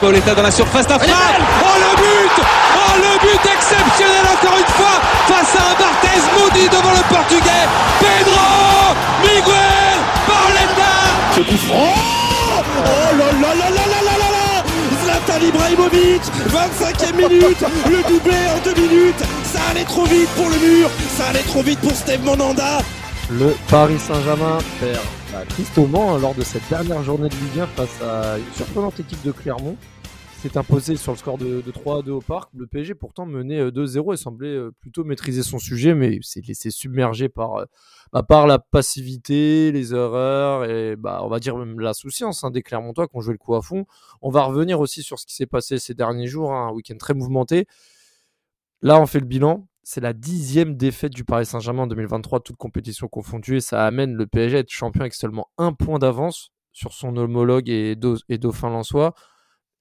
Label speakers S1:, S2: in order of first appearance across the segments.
S1: Pauletta dans la surface d'affaire. Oh le but Oh le but exceptionnel encore une fois face à un Barthez maudit devant le portugais. Pedro Miguel Pauletta
S2: Ce coup franc Oh là là là là là là là là Zlatan Ibrahimovic 25e minute Le doublé en deux minutes allait trop vite pour le mur Ça allait trop vite pour Steve Monanda
S3: Le Paris Saint-Germain perd bah, tristement hein, lors de cette dernière journée de Ligue 1 face à une surprenante équipe de Clermont s'est imposé sur le score de, 3 à 2 au parc. Le PSG pourtant menait 2-0 et semblait plutôt maîtriser son sujet, mais s'est laissé submerger par, bah, par la passivité, les erreurs et bah, on va dire même l'insouciance hein, des Clermontois qui ont joué le coup à fond. On va revenir aussi sur ce qui s'est passé ces derniers jours, hein, un week-end très mouvementé. Là, on fait le bilan. C'est la dixième défaite du Paris Saint-Germain en 2023, toute compétition confondue, et ça amène le PSG à être champion avec seulement un point d'avance sur son homologue et, dauphin lensois.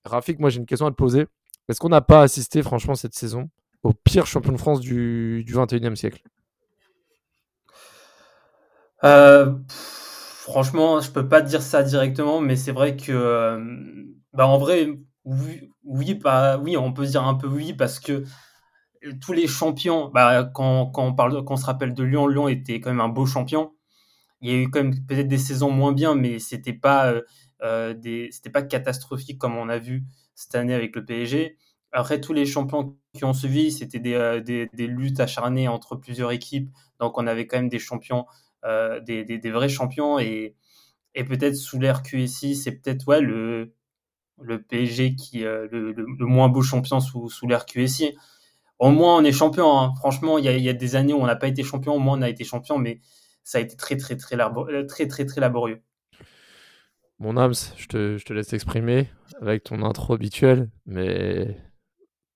S3: Rafik, moi j'ai une question à te poser. Est-ce qu'on n'a pas assisté franchement cette saison au pire champion de France du, du 21e siècle?
S4: Euh, Franchement, je peux pas dire ça directement, mais c'est vrai que, euh, bah en vrai, oui, oui, on peut dire un peu oui parce que tous les champions, bah, quand, on se rappelle de Lyon, Lyon était quand même un beau champion. Il y a eu quand même peut-être des saisons moins bien, mais c'était pas euh, euh, pas catastrophique comme on a vu cette année avec le PSG. Après, tous les champions qui ont suivi, c'était des, euh, des, luttes acharnées entre plusieurs équipes. Donc, on avait quand même des champions, des, vrais champions. Et, peut-être sous l'ère QSI, c'est peut-être ouais, le, PSG qui le, moins beau champion sous, sous l'ère QSI. Au moins, on est champion. Hein. Franchement, il y, a, y, a, des années où on n'a pas été champion. Au moins, on a été champion, mais ça a été très, très, très, très, très, très, très laborieux.
S3: Mon âme, je te, je te laisse exprimer avec ton intro habituel, mais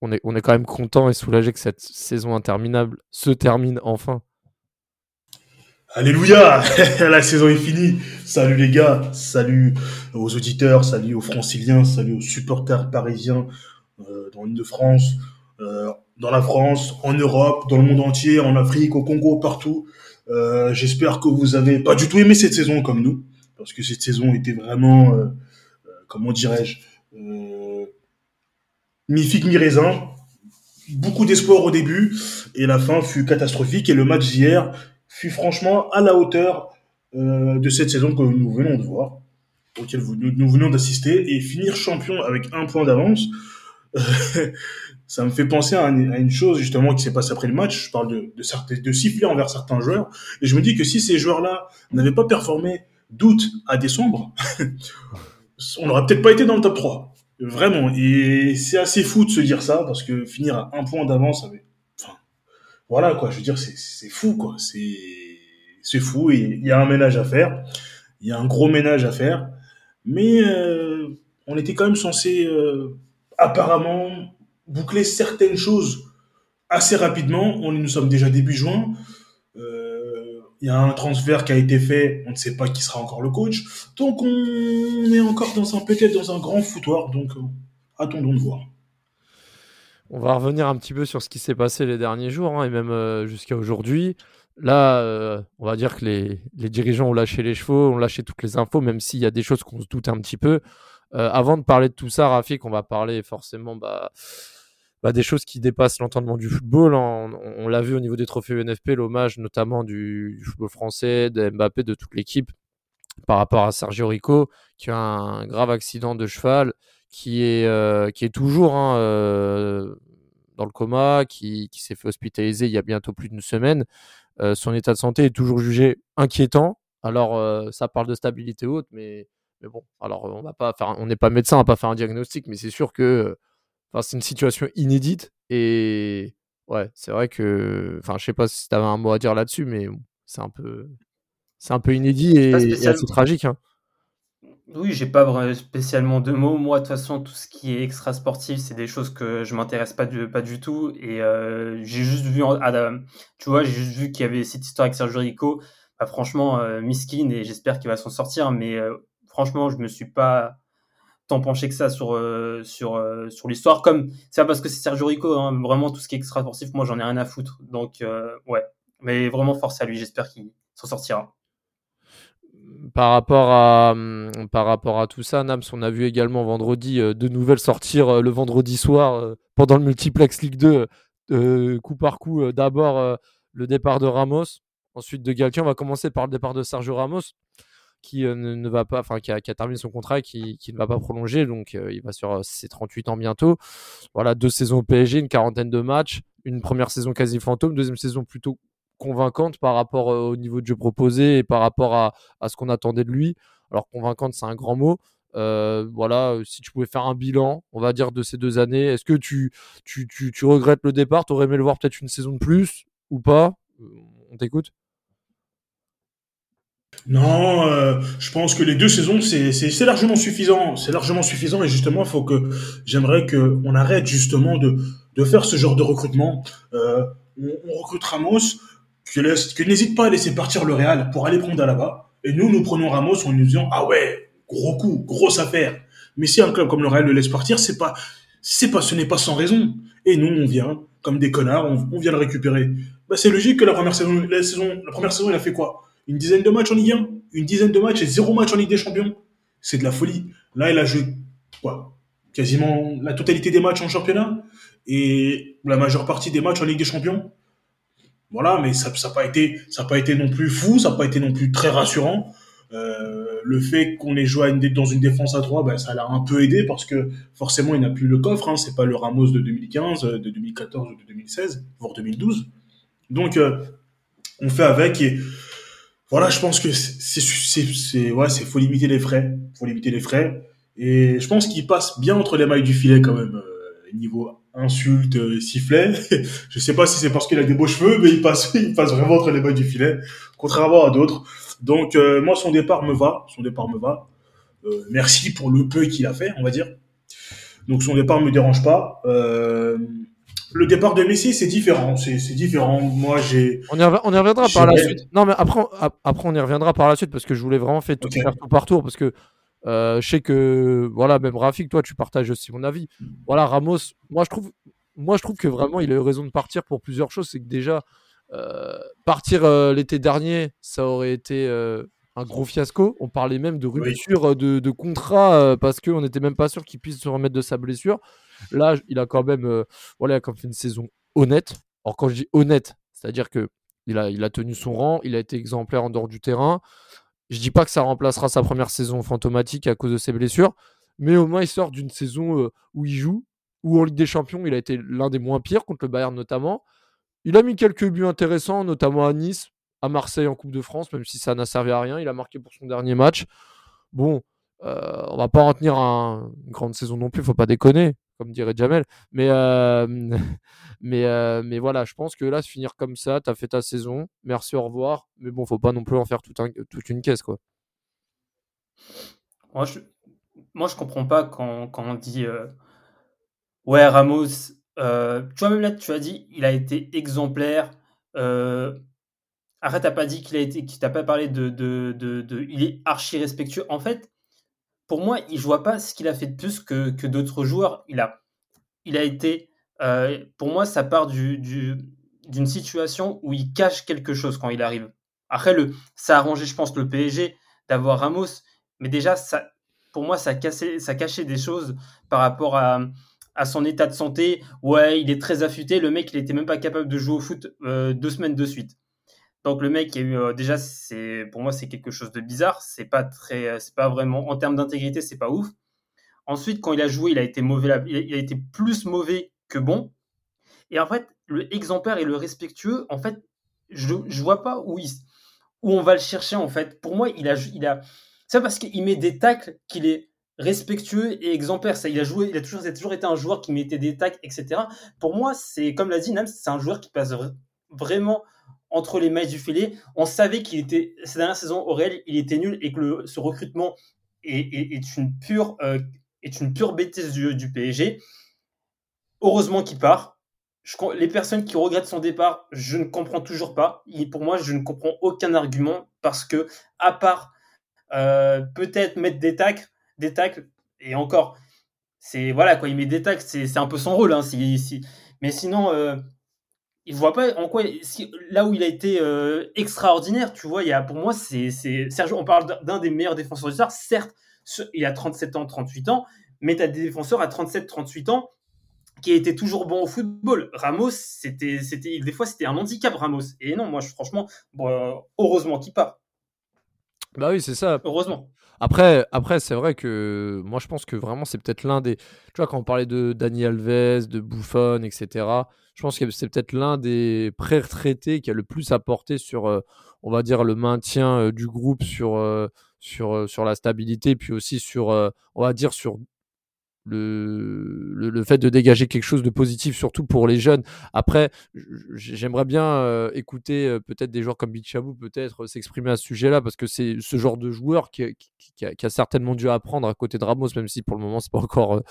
S3: on est, on est quand même content et soulagé que cette saison interminable se termine enfin.
S5: Alléluia La saison est finie. Salut les gars, salut aux auditeurs, salut aux franciliens, salut aux supporters parisiens euh, dans l'île de France, euh, dans la France, en Europe, dans le monde entier, en Afrique, au Congo, partout. Euh, j'espère que vous avez pas du tout aimé cette saison comme nous parce que cette saison était vraiment, euh, euh, comment dirais-je, euh, mi-figue, mi-raisin. Beaucoup d'espoir au début et la fin fut catastrophique et le match d'hier fut franchement à la hauteur de cette saison que nous venons de voir, auquel nous, venons d'assister et finir champion avec un point d'avance. ça me fait penser à, une chose justement qui s'est passée après le match. Je parle de, de, de siffler envers certains joueurs et je me dis que si ces joueurs-là n'avaient pas performé d'août à décembre, on n'aurait peut-être pas été dans le top 3. Vraiment. Et c'est assez fou de se dire ça, parce que finir à un point d'avance avec. Enfin, voilà, quoi. Je veux dire, c'est fou, quoi. C'est fou. Et il y a un ménage à faire. Il y a un gros ménage à faire. Mais euh, on était quand même censé, euh, apparemment, boucler certaines choses assez rapidement. On, nous sommes déjà début juin il y a un transfert qui a été fait, on ne sait pas qui sera encore le coach. Donc on est encore dans un peut-être dans un grand foutoir, donc euh, attendons de voir.
S3: On va revenir un petit peu sur ce qui s'est passé les derniers jours hein, et même euh, jusqu'à aujourd'hui. Là, euh, on va dire que les, les, dirigeants ont lâché les chevaux, ont lâché toutes les infos, même s'il y a des choses qu'on se doute un petit peu. avant de parler de tout ça, Rafik, on va parler forcément bah, bah, des choses qui dépassent l'entendement du football. On, l'a vu au niveau des trophées UNFP, l'hommage notamment du, football français, de Mbappé, de toute l'équipe par rapport à Sergio Rico, qui a un grave accident de cheval, qui est, euh, qui est toujours hein, euh, dans le coma, qui, qui s'est fait hospitaliser il y a bientôt plus d'une semaine. Euh, son état de santé est toujours jugé inquiétant. Alors, ça parle de stabilité haute, mais, mais bon, alors on va pas faire, on n'est pas médecin, on va pas faire un diagnostic, mais c'est sûr que c'est une situation inédite et ouais, c'est vrai que, enfin, je sais pas si tu avais un mot à dire là-dessus, mais c'est un peu, c'est un peu inédit et, assez tragique. Hein.
S4: Oui, j'ai pas spécialement de mots. Moi, de toute façon, tout ce qui est extra sportif, c'est des choses que je m'intéresse pas du, pas du tout. Et euh, j'ai juste vu, tu vois, j'ai juste vu qu'il y avait cette histoire avec Sergio Rico. Bah, franchement, euh, miskin et j'espère qu'il va s'en sortir. Mais euh, franchement, je me suis pas tant penché que ça sur euh, sur euh, sur l'histoire comme c'est parce que c'est Sergio Rico hein, vraiment tout ce qui est extra sportif moi j'en ai rien à foutre donc euh, ouais Mais vraiment, force à lui. J'espère qu'il s'en sortira.
S3: Par rapport, à, hum, par rapport à tout ça, Nams, on a vu également vendredi deux nouvelles sortir le vendredi soir pendant le multiplex Ligue 2, coup par coup. D'abord le départ de Ramos, ensuite de Galtier. On va commencer par le départ de Sergio Ramos, qui ne, va pas, enfin qui a, terminé son contrat, et qui, ne va pas prolonger, donc il va sur ses 38 ans bientôt. Voilà, deux saisons au PSG, une quarantaine de matchs, une première saison quasi fantôme, deuxième saison plutôt convaincante par rapport au niveau de jeu proposé et par rapport à, ce qu'on attendait de lui. Alors convaincante, c'est un grand mot. voilà, si tu pouvais faire un bilan, on va dire, de ces deux années, est-ce que tu, tu, tu, regrettes le départ? Tu aurais aimé le voir peut-être une saison de plus ou pas? On t'écoute
S5: non, je pense que les deux saisons, c'est largement suffisant. C'est largement suffisant et justement, faut que j'aimerais qu'on arrête justement de, de faire ce genre de recrutement. on, on, recrute Ramos, que, n'hésite pas à laisser partir le Real pour aller prendre là-bas. Et nous, nous prenons Ramos en nous disant, ah ouais, gros coup, grosse affaire. Mais si un club comme le Real le laisse partir, c'est pas, c'est pas, ce n'est pas sans raison. Et nous, on vient, comme des connards, on, vient le récupérer. Bah, c'est logique que la première saison, la saison, la première saison, il a fait quoi? Une dizaine de matchs en Ligue 1, une dizaine de matchs et zéro match en Ligue des Champions. C'est de la folie. Là, il a joué, quoi? Quasiment la totalité des matchs en championnat et la majeure partie des matchs en Ligue des Champions. Voilà, mais ça n'a pas été, ça pas été non plus fou, ça n'a pas été non plus très rassurant. Euh, le fait qu'on ait joué dans une défense à 3, ben, ça l'a un peu aidé parce que forcément il n'a plus le coffre. Hein, c'est pas le Ramos de 2015, de 2014 ou de 2016, voire 2012. Donc euh, on fait avec et voilà, je pense que c'est c'est ouais, c'est faut limiter les frais, faut limiter les frais et je pense qu'il passe bien entre les mailles du filet quand même euh, niveau insulte, euh, sifflet. je sais pas si c'est parce qu'il a des beaux cheveux, mais il passe, il passe vraiment entre les mailles du filet, contrairement à d'autres. Donc euh, moi, son départ me va, son départ me va. Euh, merci pour le peu qu'il a fait, on va dire. Donc son départ me dérange pas. Le départ de Messi, c'est différent, c'est différent. Moi, j'ai.
S3: On y, on y reviendra par la suite. Non, mais après, après, on y reviendra par la suite parce que je voulais vraiment faire tout, faire tout par tour parce que euh, je sais que, voilà, même Rafik, toi, tu partages aussi mon avis. Voilà, Ramos, moi, je trouve, moi, je trouve que vraiment, il a eu raison de partir pour plusieurs choses. C'est que déjà, euh, partir euh, l'été dernier, ça aurait été un gros fiasco. On parlait même de rupture de, de, contrat parce qu'on n'était même pas sûr qu'il puisse se remettre de sa blessure. Là, il a quand même, voilà, il a quand même fait une saison honnête. Alors, quand je dis honnête, c'est-à-dire que il a, il tenu son rang, il a été exemplaire en dehors du terrain. Je dis pas que ça remplacera sa première saison fantomatique à cause de ses blessures, mais au moins il sort d'une saison euh, où il joue, où en Ligue des Champions il a été l'un des moins pires contre le Bayern notamment. Il a mis quelques buts intéressants, notamment à Nice, à Marseille en Coupe de France, même si ça n'a servi à rien. Il a marqué pour son dernier match. Bon, euh, on va pas en tenir une grande saison non plus, faut pas déconner, comme dirait Jamel. Mais euh, Mais, euh, mais voilà, je pense que là, se finir comme ça, tu as fait ta saison, merci, au revoir. Mais bon, faut pas non plus en faire tout toute une caisse, quoi.
S4: Moi, je, moi, je comprends pas quand, quand on dit euh, Ouais, Ramos, tu vois, même là, tu as dit, il a été exemplaire. arrête, t'as pas dit qu'il a été, qu'il t'a pas parlé de, de, de, Il est archi respectueux. En fait, pour moi, je vois pas ce qu'il a fait de plus que, d'autres joueurs. Il a, été euh, pour moi, ça part d'une du, situation où il cache quelque chose quand il arrive. Après, le, ça a arrangé, je pense, le PSG d'avoir Ramos, mais déjà, pour moi, ça, cassait, ça cachait des choses par rapport à, son état de santé. Ouais, il est très affûté. Le mec, il était même pas capable de jouer au foot euh, deux semaines de suite. Donc le mec, euh, déjà, pour moi, c'est quelque chose de bizarre. C'est pas très, c'est pas vraiment en termes d'intégrité, c'est pas ouf. Ensuite, quand il a joué, il a été mauvais. Il a été plus mauvais que bon. Et en fait, le exemplaire et le respectueux, en fait, je ne vois pas où, on va le chercher, en fait. Pour moi, il a. Il a c'est parce qu'il met des tacles qu'il est respectueux et exemplaire. Ça, il a joué, il a toujours, été un joueur qui mettait des tacles, etc. Pour moi, c'est comme l'a dit Nams, c'est un joueur qui passe vraiment entre les mailles du filet. On savait qu'il était, cette dernière saison au Real, il était nul et que ce recrutement est, est, une pure, euh, est une pure bêtise du, du PSG. Heureusement qu'il part. les personnes qui regrettent son départ, je ne comprends toujours pas. pour moi, je ne comprends aucun argument parce que, à part euh, peut-être mettre des tacles, des tacles, et encore, c'est voilà quoi, il met des tacles, c'est un peu son rôle. Hein, mais sinon, euh, il voit pas en quoi là où il a été euh, extraordinaire, tu vois, il y a pour moi c'est Sergio on parle d'un des meilleurs défenseurs du certes, il a 37 ans, 38 ans, mais tu as des défenseurs à 37 38 ans qui étaient toujours bons au football. Ramos, c'était c'était des fois c'était un handicap Ramos. Et non, moi franchement heureusement qu'il part.
S3: Bah oui, c'est ça.
S4: Heureusement.
S3: Après, après c'est vrai que moi je pense que vraiment c'est peut-être l'un des. Tu vois, quand on parlait de Dani Alves, de Buffon, etc., je pense que c'est peut-être l'un des pré-retraités qui a le plus apporté sur, euh, on va dire, le maintien euh, du groupe, sur, euh, sur, sur la stabilité, puis aussi sur, on va dire, sur le, le, fait de dégager quelque chose de positif, surtout pour les jeunes. Après, j'aimerais bien euh, écouter euh, peut-être des joueurs comme Bichabou peut-être euh, s'exprimer à ce sujet-là, parce que c'est ce genre de joueur qui, a, certainement dû apprendre à côté de Ramos, même si pour le moment c'est pas encore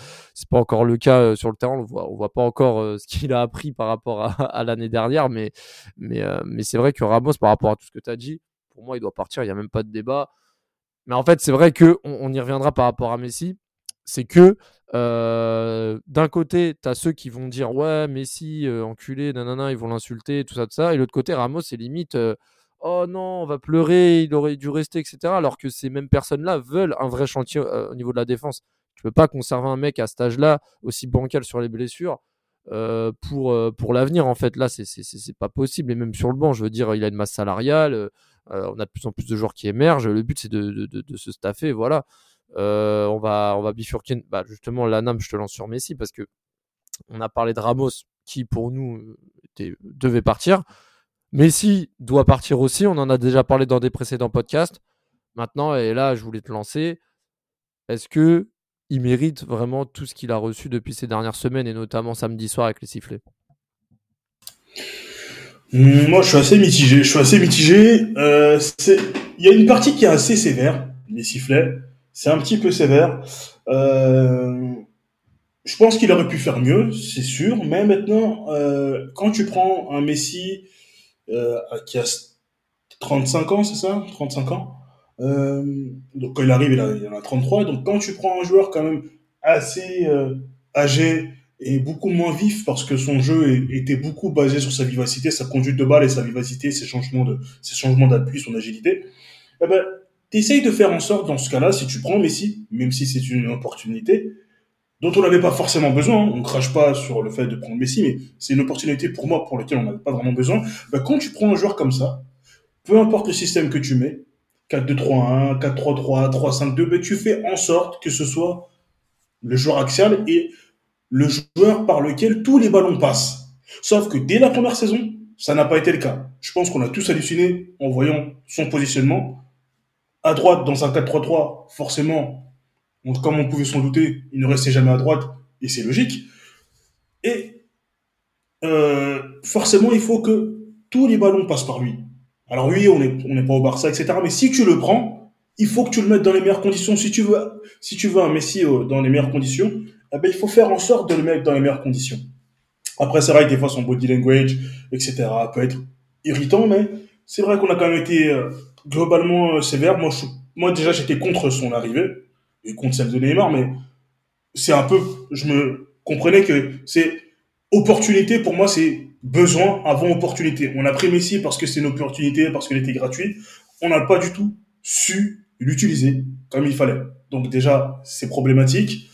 S3: pas encore le cas sur le terrain. On voit, on voit pas encore ce qu'il a appris par rapport à, l'année dernière, mais mais mais c'est vrai que Ramos, par rapport à tout ce que tu as dit, pour moi il doit partir. Il y a même pas de débat. Mais en fait, c'est vrai que on y reviendra par rapport à Messi c'est que d'un côté, tu as ceux qui vont dire ouais, Messi, enculé, nanana, ils vont l'insulter, tout ça, tout ça. Et l'autre côté, Ramos, c'est limite oh non, on va pleurer, il aurait dû rester, etc. Alors que ces mêmes personnes-là veulent un vrai chantier au niveau de la défense. Tu peux pas conserver un mec à cet âge-là, aussi bancal sur les blessures. pour, l'avenir en fait là c'est pas possible et même sur le banc je veux dire il a une masse salariale on a de plus en plus de joueurs qui émergent le but c'est de, de, se staffer voilà euh, on, va, on va bifurquer. Bah, justement, la NAM, je te lance sur Messi parce que on a parlé de Ramos qui, pour nous, devait partir. Messi doit partir aussi. On en a déjà parlé dans des précédents podcasts. Maintenant, et là, je voulais te lancer. Est-ce que il mérite vraiment tout ce qu'il a reçu depuis ces dernières semaines et notamment samedi soir avec les sifflets?
S5: Mmh, Moi, je suis assez mitigé. Je suis assez mitigé. Euh, il y a une partie qui est assez sévère, les sifflets c'est un petit peu sévère. Euh, je pense qu'il aurait pu faire mieux, c'est sûr, mais maintenant, euh, quand tu prends un Messi euh, qui a 35 ans, c'est ça? 35 ans Donc quand il arrive, il, a, en a 33. Donc quand tu prends un joueur quand même assez âgé et beaucoup moins vif parce que son jeu était beaucoup basé sur sa vivacité, sa conduite de balle et sa vivacité, ses changements de, ses changements d'appui, son agilité. Eh ben, Essaye de faire en sorte, dans ce cas-là, si tu prends Messi, même si c'est une opportunité, dont on n'avait pas forcément besoin, on ne crache pas sur le fait de prendre Messi, mais c'est une opportunité pour moi pour laquelle on n'avait pas vraiment besoin. Bah, quand tu prends un joueur comme ça, peu importe le système que tu mets, 4-2-3-1, 4-3-3, 3-5-2, bah, tu fais en sorte que ce soit le joueur axial et le joueur par lequel tous les ballons passent. Sauf que dès la première saison, ça n'a pas été le cas. Je pense qu'on a tous halluciné en voyant son positionnement à droite dans un 4-3-3, forcément, comme on pouvait s'en douter, il ne restait jamais à droite, et c'est logique. Et euh, forcément, il faut que tous les ballons passent par lui. Alors oui, on n'est pas au Barça, etc. Mais si tu le prends, il faut que tu le mettes dans les meilleures conditions. Si tu veux, si tu veux un Messi euh, dans les meilleures conditions, eh ben, il faut faire en sorte de le mettre dans les meilleures conditions. Après, c'est vrai que des fois, son body language, etc., peut être irritant, mais c'est vrai qu'on a quand même été euh, globalement euh, sévère. Moi, moi déjà, j'étais contre son arrivée et contre celle de Neymar, mais c'est un peu, je me comprenais que c'est opportunité pour moi, c'est besoin avant opportunité. On a pris Messi parce que c'est une opportunité, parce qu'elle était gratuite. On n'a pas du tout su l'utiliser comme il fallait. Donc déjà, c'est problématique.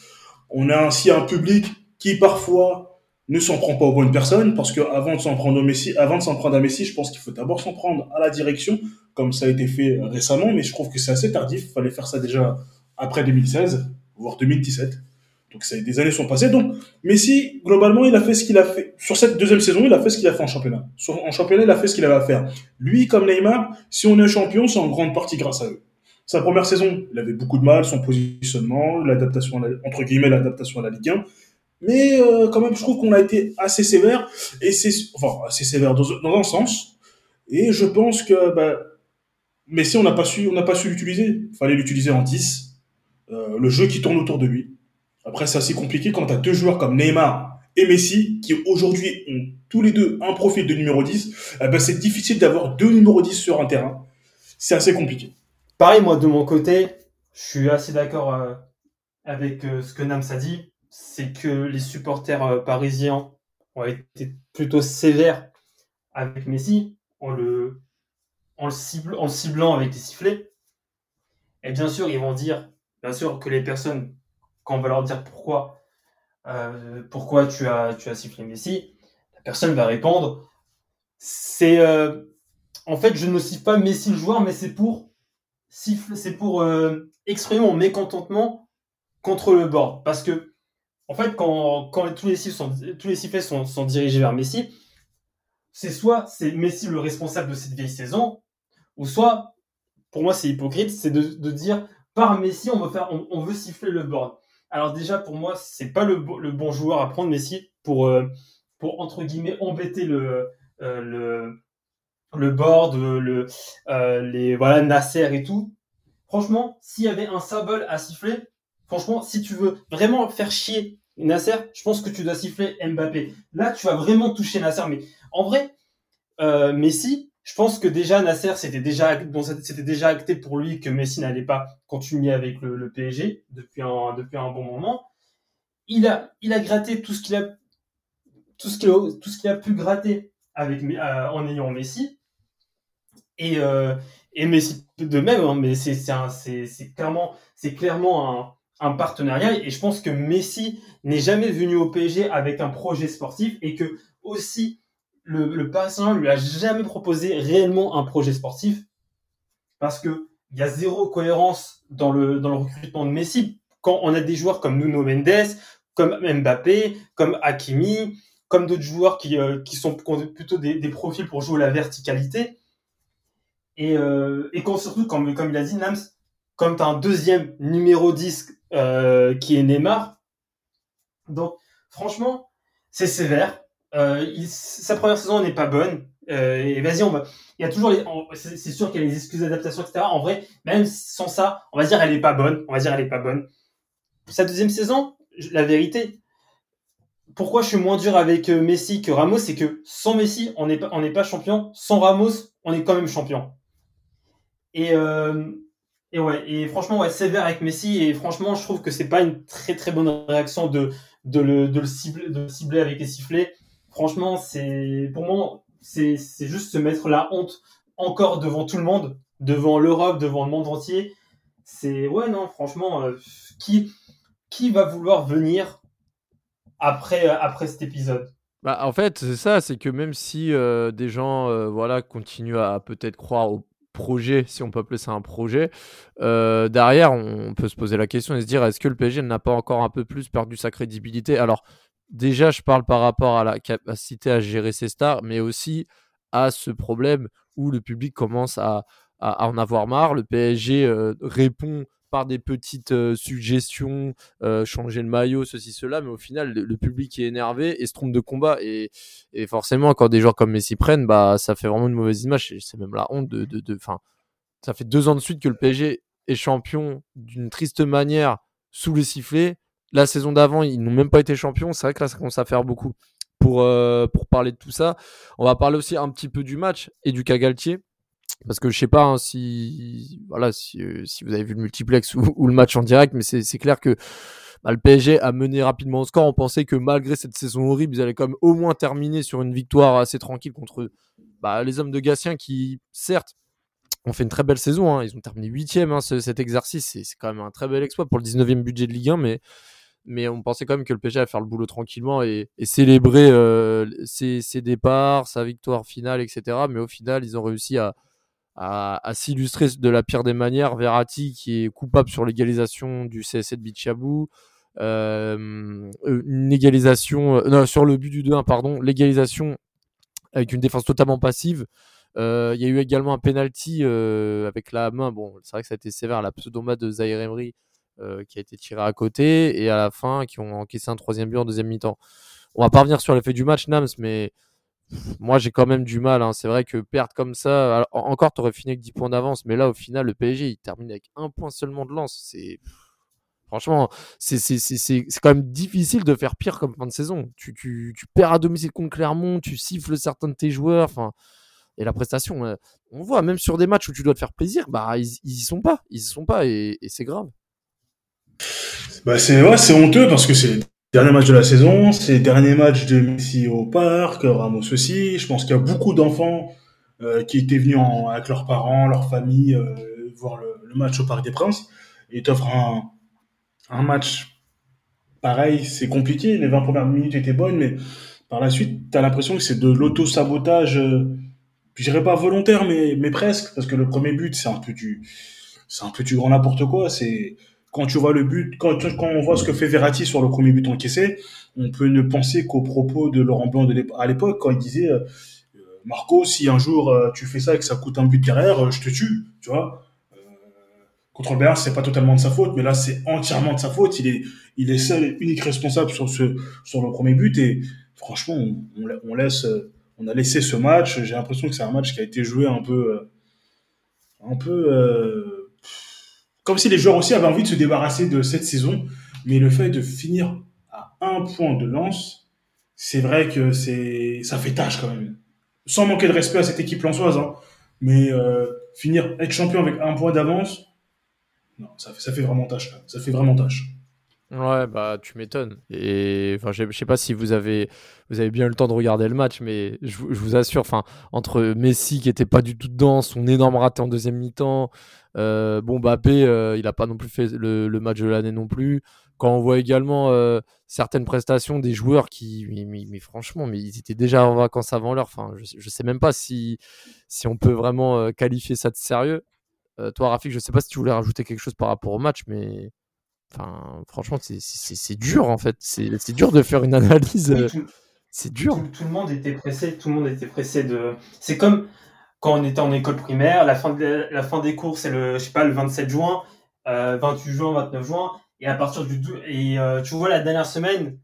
S5: On a ainsi un public qui parfois ne s'en prend pas aux bonnes personnes parce que avant de s'en prendre au Messi, avant de s'en prendre à Messi, je pense qu'il faut d'abord s'en prendre à la direction, comme ça a été fait récemment, mais je trouve que c'est assez tardif. Il fallait faire ça déjà après 2016, voire 2017. Donc ça, des années sont passées. Donc Messi, globalement, il a fait ce qu'il a fait sur cette deuxième saison. Il a fait ce qu'il a fait en championnat. en championnat, il a fait ce qu'il avait à faire. Lui, comme Neymar, si on est champion, c'est en grande partie grâce à eux. Sa première saison, il avait beaucoup de mal, son positionnement, l'adaptation, entre guillemets, l'adaptation à la Ligue 1. Mais euh, quand même, je trouve qu'on a été assez sévère, et c'est enfin assez sévère dans, un sens. Et je pense que bah, Messi, on n'a pas su, on n'a pas su l'utiliser. Il fallait l'utiliser en 10. Euh, le jeu qui tourne autour de lui. Après, c'est assez compliqué quand tu as deux joueurs comme Neymar et Messi qui aujourd'hui ont tous les deux un profil de numéro 10. Eh ben, c'est difficile d'avoir deux numéros 10 sur un terrain. C'est assez compliqué.
S4: Pareil, moi de mon côté, je suis assez d'accord euh, avec euh, ce que Nams a dit c'est que les supporters euh, parisiens ont été plutôt sévères avec Messi en le, en ciblant avec des sifflets. Et bien sûr, ils vont dire, bien sûr, que les personnes, quand on va leur dire pourquoi, euh, pourquoi tu as, tu as sifflé Messi, la personne va répondre, c'est, euh, en fait, je ne siffle pas Messi le joueur, mais c'est pour siffle, c'est pour exprimer mon mécontentement contre le board. Parce que, en fait, quand, tous les sifflets sont, dirigés vers Messi, c'est soit c'est Messi le responsable de cette vieille saison, ou soit, pour moi c'est hypocrite, c'est de, dire par Messi on veut faire, on, veut siffler le board. Alors déjà pour moi c'est pas le, bon joueur à prendre Messi pour euh, pour entre guillemets embêter le euh, board, euh, les Nasser et tout. Franchement, s'il y avait un symbole à siffler, franchement, si tu veux vraiment faire chier Nasser, je pense que tu dois siffler Mbappé. Là, tu vas vraiment toucher Nasser, mais en vrai, euh, Messi, je pense que déjà Nasser, c'était déjà, c'était déjà acté pour lui que Messi n'allait pas continuer avec le, PSG depuis un, depuis un bon moment. Il a, il a gratté tout ce qu'il a, tout ce qu'il tout ce qu'il a pu gratter avec, euh, en ayant Messi. Et, euh, et Messi de même, hein, mais c'est, c'est, c'est clairement, c'est clairement un, un partenariat. Et je pense que Messi n'est jamais venu au PSG avec un projet sportif et que aussi le, le lui a jamais proposé réellement un projet sportif parce que il y a zéro cohérence dans le, dans le recrutement de Messi. Quand on a des joueurs comme Nuno Mendes, comme Mbappé, comme Hakimi, comme d'autres joueurs qui, euh, qui sont plutôt des, des, profils pour jouer la verticalité. Et, euh, et quand, surtout, comme, comme il a dit, Nams, comme tu as un deuxième numéro 10 euh, qui est Neymar, donc franchement, c'est sévère. Euh, sa première saison n'est pas bonne. Euh, et vas-y, on va. Il y a toujours les. C'est sûr qu'il y a les excuses d'adaptation, etc. En vrai, même sans ça, on va dire elle est pas bonne. On va dire elle est pas bonne. Sa deuxième saison, la vérité. Pourquoi je suis moins dur avec Messi que Ramos, c'est que sans Messi, on n'est pas, pas champion. Sans Ramos, on est quand même champion. Et et ouais, et franchement, ouais, sévère avec Messi. Et franchement, je trouve que c'est pas une très très bonne réaction de de le, de le cibler, de le cibler avec les sifflets franchement, c'est pour moi, c'est juste se mettre la honte encore devant tout le monde, devant l'Europe, devant le monde entier. C'est ouais non, franchement, euh, qui qui va vouloir venir après après cet épisode?
S3: Bah, en fait, c'est ça, c'est que même si euh, des gens euh, voilà, continuent à, peut-être croire au projet, si on peut appeler ça un projet, derrière, on peut se poser la question et se dire est-ce que le PSG n'a pas encore un peu plus perdu sa crédibilité? Alors, déjà, je parle par rapport à la capacité à gérer ses stars, mais aussi à ce problème où le public commence à, en avoir marre. Le PSG euh, répond par des petites euh, suggestions, euh, changer le maillot, ceci, cela, mais au final, le, public est énervé et se trompe de combat. Et, forcément, quand des joueurs comme Messi prennent, bah, ça fait vraiment une mauvaise image. C'est même la honte de. de, de ça fait deux ans de suite que le PSG est champion d'une triste manière sous les sifflets la saison d'avant, ils n'ont même pas été champions. C'est vrai que là, ça commence à faire beaucoup. Pour, euh, pour parler de tout ça, on va parler aussi un petit peu du match et du Cagaltier. Parce que je sais pas hein, si, voilà, si, euh, si, vous avez vu le multiplex ou, le match en direct, mais c'est clair que bah, le PSG a mené rapidement au score. On pensait que malgré cette saison horrible, ils allaient quand même au moins terminer sur une victoire assez tranquille contre bah, les hommes de Gatien qui, certes, ont fait une très belle saison. Hein. Ils ont terminé huitième hein, cet exercice. C'est quand même un très bel exploit pour le 19e budget de Ligue 1, mais mais on pensait quand même que le PSG allait faire le boulot tranquillement et, célébrer euh, ses, départs, sa victoire finale, etc. Mais au final, ils ont réussi à, à, s'illustrer de la pire des manières. Verratti qui est coupable sur l'égalisation du CSC de Bichabou. Euh, une égalisation euh, non, sur le but du 2-1 pardon l'égalisation avec une défense totalement passive il y a eu également un penalty avec la main bon c'est vrai que ça a été sévère la pseudoma de Zaire Emery euh, qui a été tiré à côté et à la fin qui ont encaissé un troisième but en deuxième mi-temps. On va pas revenir sur l'effet du match, Nams, mais moi j'ai quand même du mal. Hein. C'est vrai que perdre comme ça, encore tu aurais fini avec 10 points d'avance, mais là au final le PSG il termine avec un point seulement de lance. C'est franchement, c'est quand même difficile de faire pire comme fin de saison. Tu, tu, tu, perds à domicile contre Clermont, tu siffles certains de tes joueurs, enfin. Et la prestation, euh, on voit même sur des matchs où tu dois te faire plaisir, bah ils, ils y sont pas, ils y sont pas et c'est grave.
S5: Bah c'est ouais, c'est honteux parce que c'est Dernier match de la saison, c'est dernier match de Messi au parc, Ramos aussi. Je pense qu'il y a beaucoup d'enfants euh, qui étaient venus avec leurs parents, leur famille, euh, voir le, match au Parc des Princes. Et t'offres un, un match pareil, c'est compliqué. Les 20 premières minutes étaient bonnes, mais par la suite, tu as l'impression que c'est de l'auto-sabotage, euh, je dirais pas volontaire, mais, mais presque, parce que le premier but, c'est un peu du, c'est un peu du grand n'importe quoi. C'est, quand tu vois le but, quand, on voit ce que fait Verratti sur le premier but encaissé, on peut ne penser qu'aux propos de Laurent Blanc à l'époque, quand il disait, euh, Marco, si un jour euh, tu fais ça et que ça coûte un but derrière, je te tue, tu vois. contre le Bayern, c'est pas totalement de sa faute, mais là, c'est entièrement de sa faute. Il est, il est seul et unique responsable sur ce, sur le premier but et franchement, on, laisse, on a laissé ce match. J'ai l'impression que c'est un match qui a été joué un peu, euh, un peu euh, comme si les joueurs aussi avaient envie de se débarrasser de cette saison. Mais le fait de finir à un point de lance, c'est vrai que c'est, ça fait tâche quand même. Sans manquer de respect à cette équipe lançoise, hein. mais euh, finir être champion avec un point d'avance, non, ça fait, ça fait vraiment tâche. Ça fait vraiment tâche.
S3: Ouais, bah tu m'étonnes. Et enfin, je sais pas si vous avez, vous avez bien eu le temps de regarder le match, mais je, vous assure, enfin, entre Messi qui était pas du tout dedans, son énorme raté en deuxième mi-temps, euh, bon Mbappé, euh, il a pas non plus fait le, match de l'année non plus. Quand on voit également euh, certaines prestations des joueurs qui, mais, franchement, mais ils étaient déjà en vacances avant l'heure. Enfin, je, je sais même pas si si on peut vraiment euh, qualifier ça de sérieux. toi, Rafik, je sais pas si tu voulais rajouter quelque chose par rapport au match, mais Enfin, franchement, c'est dur en fait. C'est dur de faire une analyse. Euh, c'est dur.
S4: Tout, le monde était pressé. Tout le monde était pressé de. C'est comme quand on était en école primaire. La fin, de, la fin des cours, c'est le, je sais pas, le 27 juin, 28 euh, juin, 29 juin. Et à partir du et euh, tu vois la dernière semaine,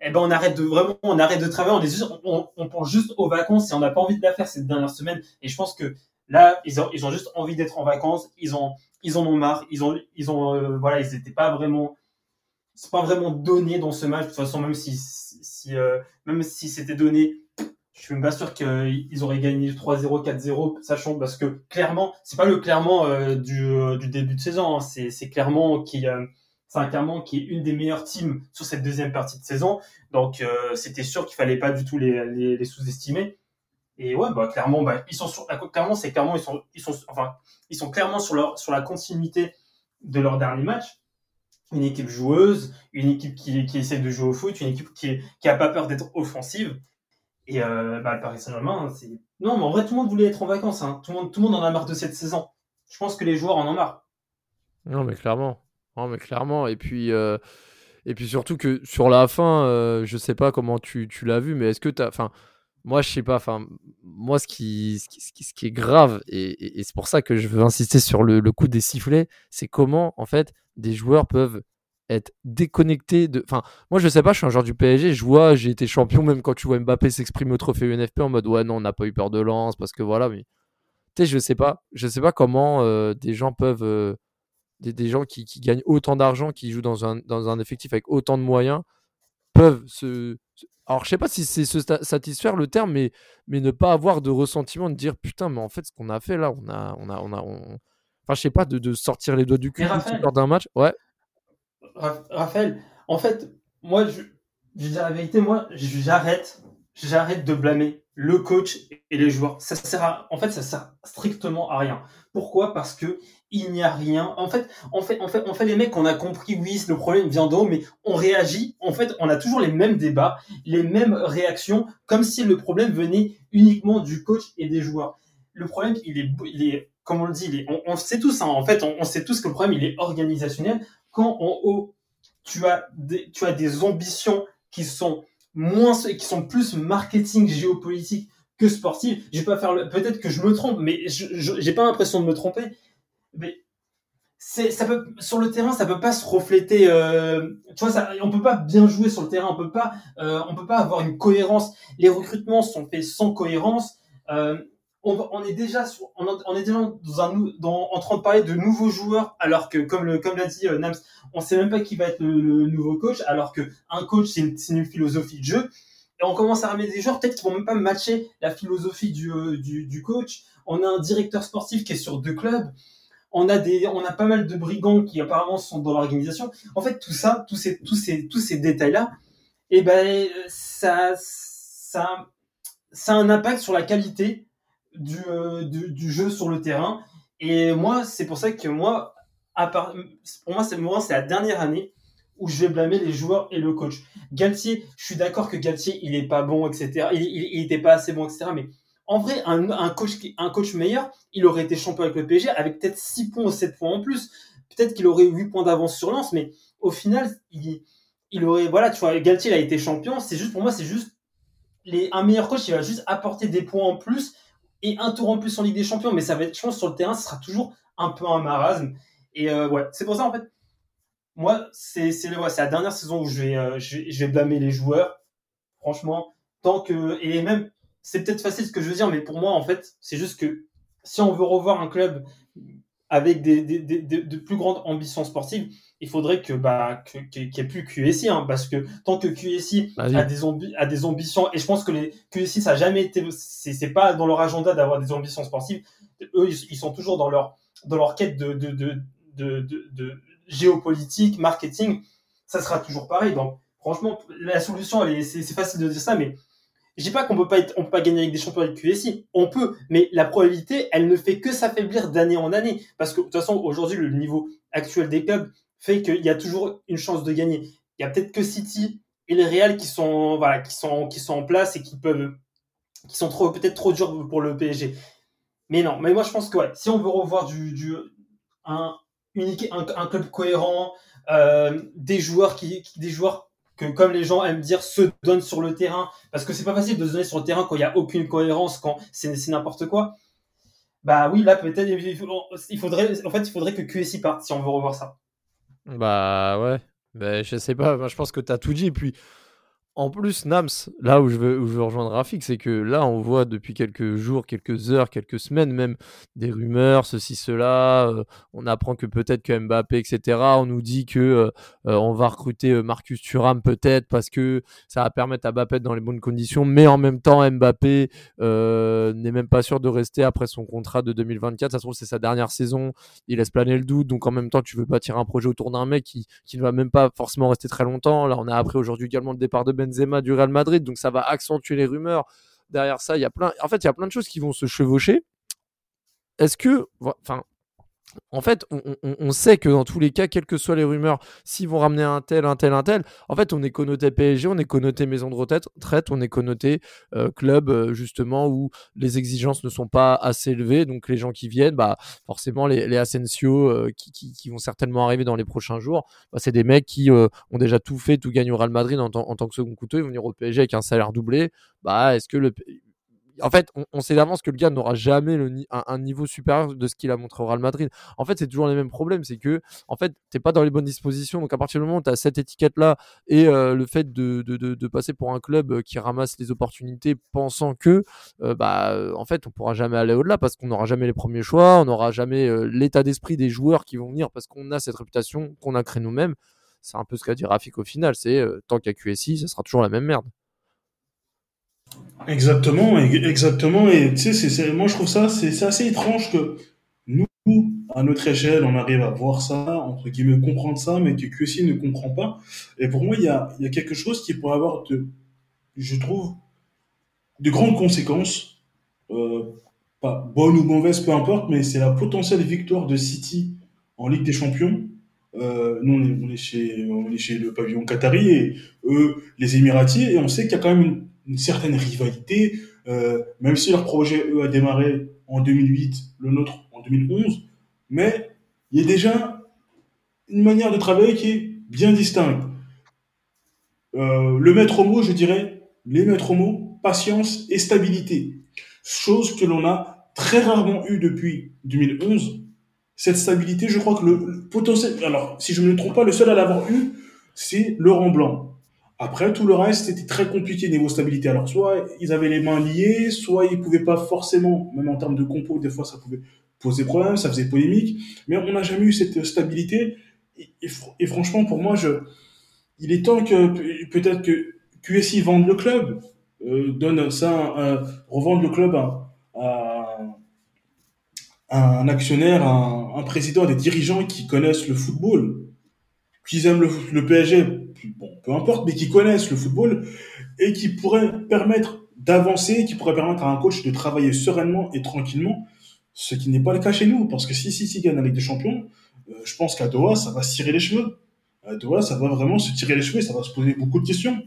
S4: eh ben on arrête de vraiment, on arrête de travailler. On est juste, on, on pense juste aux vacances et on n'a pas envie de la faire cette dernière semaine. Et je pense que là, ils ont, ils ont juste envie d'être en vacances. Ils ont, ils en ont marre, ils ont, ils ont, euh, voilà, ils n'étaient pas vraiment, c'est pas vraiment donné dans ce match. De toute façon, même si, euh, même si c'était donné, je suis même pas sûr qu'ils auraient gagné 3-0, 4-0, sachant parce que clairement, c'est pas le clairement euh, du, début de saison, hein. c'est, clairement qui, c'est un clairement qui est une des meilleures teams sur cette deuxième partie de saison. Donc, c'était sûr qu'il fallait pas du tout les sous-estimer. Et ouais, bah, clairement, bah, ils sont sur, clairement, c'est clairement, ils sont, ils sont, enfin, ils sont clairement sur leur, sur la continuité de leur dernier match. Une équipe joueuse, une équipe qui, qui essaie de jouer au foot, une équipe qui, qui a pas peur d'être offensive. Et euh, bah, Paris Saint-Germain, c'est non, mais en vrai, tout le monde voulait être en vacances. Hein. Tout le monde, tout le monde en a marre de cette saison. Je pense que les joueurs en ont marre.
S3: Non, mais clairement, non, mais clairement. Et puis. Euh... Et puis surtout que sur la fin, euh, je sais pas comment tu, tu l'as vu, mais est-ce que tu as. Enfin, moi, je sais pas. Enfin, moi, ce qui, ce qui, ce qui est grave, et, c'est pour ça que je veux insister sur le, coup des sifflets, c'est comment, en fait, des joueurs peuvent être déconnectés de. Enfin, moi, je sais pas. Je suis un joueur du PSG. Je vois, j'ai été champion, même quand tu vois Mbappé s'exprimer au trophée UNFP en mode ouais, non, on n'a pas eu peur de lance parce que voilà. Mais tu sais, je sais pas. Je sais pas comment euh, des gens peuvent. Euh, des, des, gens qui, qui gagnent autant d'argent, qui jouent dans un, dans un effectif avec autant de moyens, peuvent se, alors je sais pas si c'est se satisfaire le terme, mais, mais ne pas avoir de ressentiment, de dire putain, mais en fait, ce qu'on a fait là, on a, on a, on a, enfin je sais pas, de, de, sortir les doigts du cul lors d'un match, ouais.
S4: Raphaël, en fait, moi, je, je dis la vérité, moi, j'arrête, j'arrête de blâmer le coach et les joueurs. Ça sert à, en fait, ça sert strictement à rien. Pourquoi? Parce que il n'y a rien. En fait, en fait, en fait, on fait les mecs, on a compris, oui, le problème vient d'en haut, mais on réagit. En fait, on a toujours les mêmes débats, les mêmes réactions, comme si le problème venait uniquement du coach et des joueurs. Le problème, il est, il est comme on le dit, on, sait tous, hein, en fait, on, sait tous que le problème, il est organisationnel. Quand en haut, tu as des, tu as des ambitions qui sont moins, qui sont plus marketing géopolitique que sportive. Je vais pas faire peut-être que je me trompe, mais je, j'ai pas l'impression de me tromper. Mais c'est ça peut sur le terrain ça peut pas se refléter euh, tu vois ça on peut pas bien jouer sur le terrain. On peut pas euh, on peut pas avoir une cohérence. Les recrutements sont faits sans cohérence euh, on, est déjà on, est déjà dans en train de parler de nouveaux joueurs alors que comme comme l'a dit euh, Nams on sait même pas qui va être le, nouveau coach alors que un coach c'est une, philosophie de jeu. Et on commence à ramener des joueurs peut-être qui vont même pas matcher la philosophie du, euh, du, du coach. On a un directeur sportif qui est sur deux clubs. On a des, on a pas mal de brigands qui apparemment sont dans l'organisation. En fait, tout ça, tous ces, tous ces, tous ces détails-là, et ben ça, ça, ça a un impact sur la qualité du, du, du jeu sur le terrain. Et moi, c'est pour ça que moi, à part, pour moi, c'est la dernière année où je vais blâmer les joueurs et le coach. Galtier, je suis d'accord que Galtier, il est pas bon, etc. Il, il, était pas assez bon, etc. Mais en vrai, un, un, coach, un coach meilleur, il aurait été champion avec le PSG avec peut-être 6 points ou 7 points en plus. Peut-être qu'il aurait 8 points d'avance sur Lens, mais au final, il, il aurait, voilà, tu vois, Galtier, il a été champion. C'est juste, pour moi, c'est juste les, un meilleur coach, il va juste apporter des points en plus et un tour en plus en Ligue des Champions. Mais ça va être, je sur le terrain, ce sera toujours un peu un marasme. Et euh, ouais, c'est pour ça, en fait, moi, c'est la dernière saison où je vais, euh, je, vais blâmer les joueurs. Franchement, tant que. Et même, c'est peut-être facile ce que je veux dire, mais pour moi, en fait, c'est juste que si on veut revoir un club avec des, de plus grandes ambitions sportives, il faudrait que bah qu'il n'y ait plus QSI, hein, parce que tant que QSI a, des a des ambitions, et je pense que les QSI, ça n'a jamais été. C'est pas dans leur agenda d'avoir des ambitions sportives. Eux, ils, sont toujours dans leur, dans leur quête de, de, de, de, de géopolitique, marketing, ça sera toujours pareil. Donc, franchement, la solution, c'est facile de dire ça, mais je dis pas qu'on peut pas être, on peut pas gagner avec des champions avec QSI. On peut, mais la probabilité, elle ne fait que s'affaiblir d'année en année. Parce que, de toute façon, aujourd'hui, le niveau actuel des clubs fait qu'il y a toujours une chance de gagner. Il y a peut-être que City et les Real qui sont, voilà, qui sont, qui sont en place et qui peuvent, qui sont peut-être trop durs pour le PSG. Mais non, mais moi, je pense que, si on veut revoir du, un, un, club cohérent, euh, des joueurs qui, des joueurs que, comme les gens aiment dire, se donnent sur le terrain, parce que c'est pas facile de se donner sur le terrain quand il y a aucune cohérence, quand c'est n'importe quoi. Bah oui, là peut-être il faudrait, en fait, il faudrait que QSI parte si on veut revoir ça.
S3: Bah ouais, bah, je sais pas, je pense que tu as tout dit. Et puis en plus, Nams, là où je veux, où je veux rejoindre Rafik, c'est que là, on voit depuis quelques jours, quelques heures, quelques semaines même, des rumeurs, ceci, cela. Euh, on apprend que peut-être que Mbappé, etc. On nous dit que euh, euh, on va recruter Marcus Thuram peut-être parce que ça va permettre à Mbappé dans les bonnes conditions. Mais en même temps, Mbappé n'est même pas sûr de rester après son contrat de 2024. Ça se trouve, c'est sa dernière saison. Il laisse planer le doute. Donc en même temps, tu veux bâtir un projet autour d'un mec qui, qui ne va même pas forcément rester très longtemps. Là, on a appris aujourd'hui également le départ de Ben Benzema du Real Madrid, donc ça va accentuer les rumeurs. Derrière ça, il y a plein, en fait, il y a plein de choses qui vont se chevaucher. Est-ce que, enfin, en fait, on, sait que dans tous les cas, quelles que soient les rumeurs, s'ils vont ramener un tel, un tel, un tel, en fait, on est connoté PSG, on est connoté maison de retraite, on est connoté euh, club, euh, justement, où les exigences ne sont pas assez élevées. Donc, les gens qui viennent, bah, forcément, les, les euh, qui, vont certainement arriver dans les prochains jours, bah, c'est des mecs qui ont déjà tout fait, tout gagné au Real Madrid en, en, tant que second couteau. Ils vont venir au PSG avec un salaire doublé. Bah, est-ce que le en fait, on, sait d'avance que le gars n'aura jamais un, niveau supérieur de ce qu'il a montré au Madrid. En fait, c'est toujours les mêmes problèmes. C'est que, en fait, t'es pas dans les bonnes dispositions. Donc, à partir du moment où tu as cette étiquette-là et euh, le fait de, passer pour un club euh, qui ramasse les opportunités pensant que, euh, bah, en fait, on pourra jamais aller au-delà parce qu'on n'aura jamais les premiers choix, on n'aura jamais l'état d'esprit des joueurs qui vont venir parce qu'on a cette réputation qu'on a créée nous-mêmes. C'est un peu ce qu'a dit Rafik au final. C'est tant qu'il y a QSI, ça sera toujours la même merde.
S5: Exactement, exactement. Et tu sais, moi je trouve ça, c'est, assez étrange que nous, à notre échelle, on arrive à voir ça, entre guillemets, comprendre ça, mais que QSI ne comprend pas. Et pour moi, il y a, y a quelque chose qui pourrait avoir, de, je trouve, de grandes conséquences, euh, pas bonnes ou mauvaises, peu importe, mais c'est la potentielle victoire de City en Ligue des Champions. Euh, nous, on est, chez, on est chez le pavillon Qatari et eux, les Émiratiers, et on sait qu'il y a quand même une une certaine rivalité, euh, même si leur projet, eux, a démarré en 2008, le nôtre en 2011, mais il y a déjà une manière de travailler qui est bien distincte. Euh, le maître mot, je dirais, les maîtres mots, patience et stabilité. Chose que l'on a très rarement eu depuis 2011. Cette stabilité, je crois que le, le potentiel, alors si je ne me trompe pas, le seul à l'avoir eu, c'est Laurent Blanc. Après, tout le reste, c'était très compliqué niveau stabilité. Alors, soit ils avaient les mains liées, soit ils pouvaient pas forcément, même en termes de compo, des fois, ça pouvait poser problème, ça faisait polémique. Mais on n'a jamais eu cette stabilité. Et, franchement, pour moi, je, il est temps que peut-être que QSI vende le club, euh, donne ça, revende le club à, un actionnaire, un, un président, des dirigeants qui connaissent le football qui aiment le PSG, bon, peu importe, mais qui connaissent le football et qui pourraient permettre d'avancer, qui pourraient permettre à un coach de travailler sereinement et tranquillement, ce qui n'est pas le cas chez nous, parce que si si si gagne la Ligue des Champions, euh, je pense qu'à Doha, ça va se tirer les cheveux. À Doha, ça va vraiment se tirer les cheveux ça va se poser beaucoup de questions.